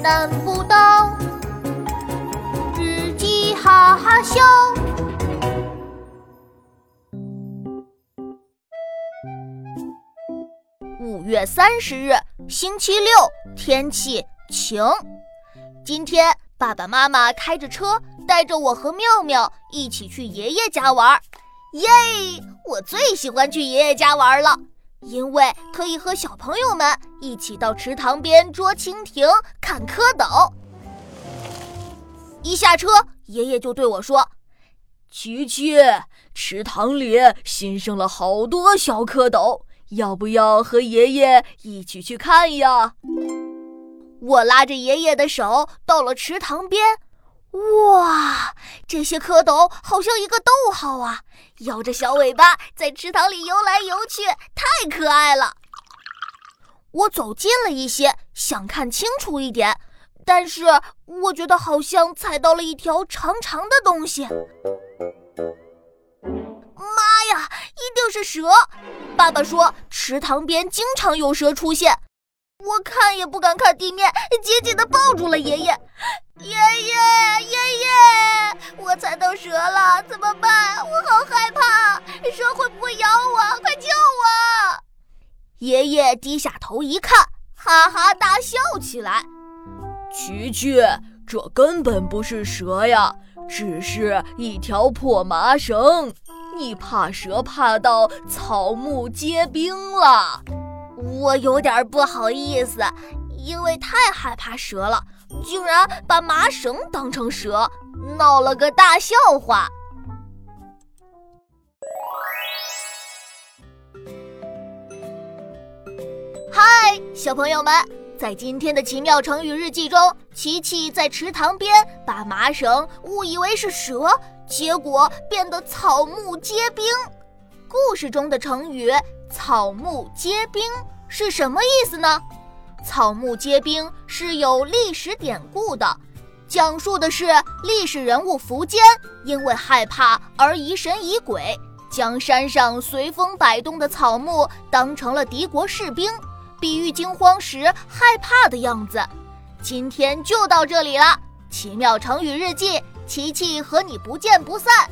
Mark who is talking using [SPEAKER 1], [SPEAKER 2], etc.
[SPEAKER 1] 难不倒，日记哈哈笑。五月三十日，星期六，天气晴。今天爸爸妈妈开着车，带着我和妙妙一起去爷爷家玩。耶！我最喜欢去爷爷家玩了。因为可以和小朋友们一起到池塘边捉蜻蜓、看蝌蚪。一下车，爷爷就对我说：“
[SPEAKER 2] 琪琪，池塘里新生了好多小蝌蚪，要不要和爷爷一起去看呀？”
[SPEAKER 1] 我拉着爷爷的手到了池塘边。哇，这些蝌蚪好像一个逗号啊，摇着小尾巴在池塘里游来游去，太可爱了。我走近了一些，想看清楚一点，但是我觉得好像踩到了一条长长的东西。妈呀，一定是蛇！爸爸说池塘边经常有蛇出现。我看也不敢看地面，紧紧地抱住了爷爷。爷爷，爷低下头一看，哈哈大笑起来。
[SPEAKER 2] 琪琪，这根本不是蛇呀，只是一条破麻绳。你怕蛇怕到草木皆兵了。
[SPEAKER 1] 我有点不好意思，因为太害怕蛇了，竟然把麻绳当成蛇，闹了个大笑话。小朋友们，在今天的奇妙成语日记中，琪琪在池塘边把麻绳误以为是蛇，结果变得草木皆兵。故事中的成语。草木皆兵是什么意思呢？草木皆兵是有历史典故的，讲述的是历史人物苻坚因为害怕而疑神疑鬼，将山上随风摆动的草木当成了敌国士兵，比喻惊慌时害怕的样子。今天就到这里了，奇妙成语日记，琪琪和你不见不散。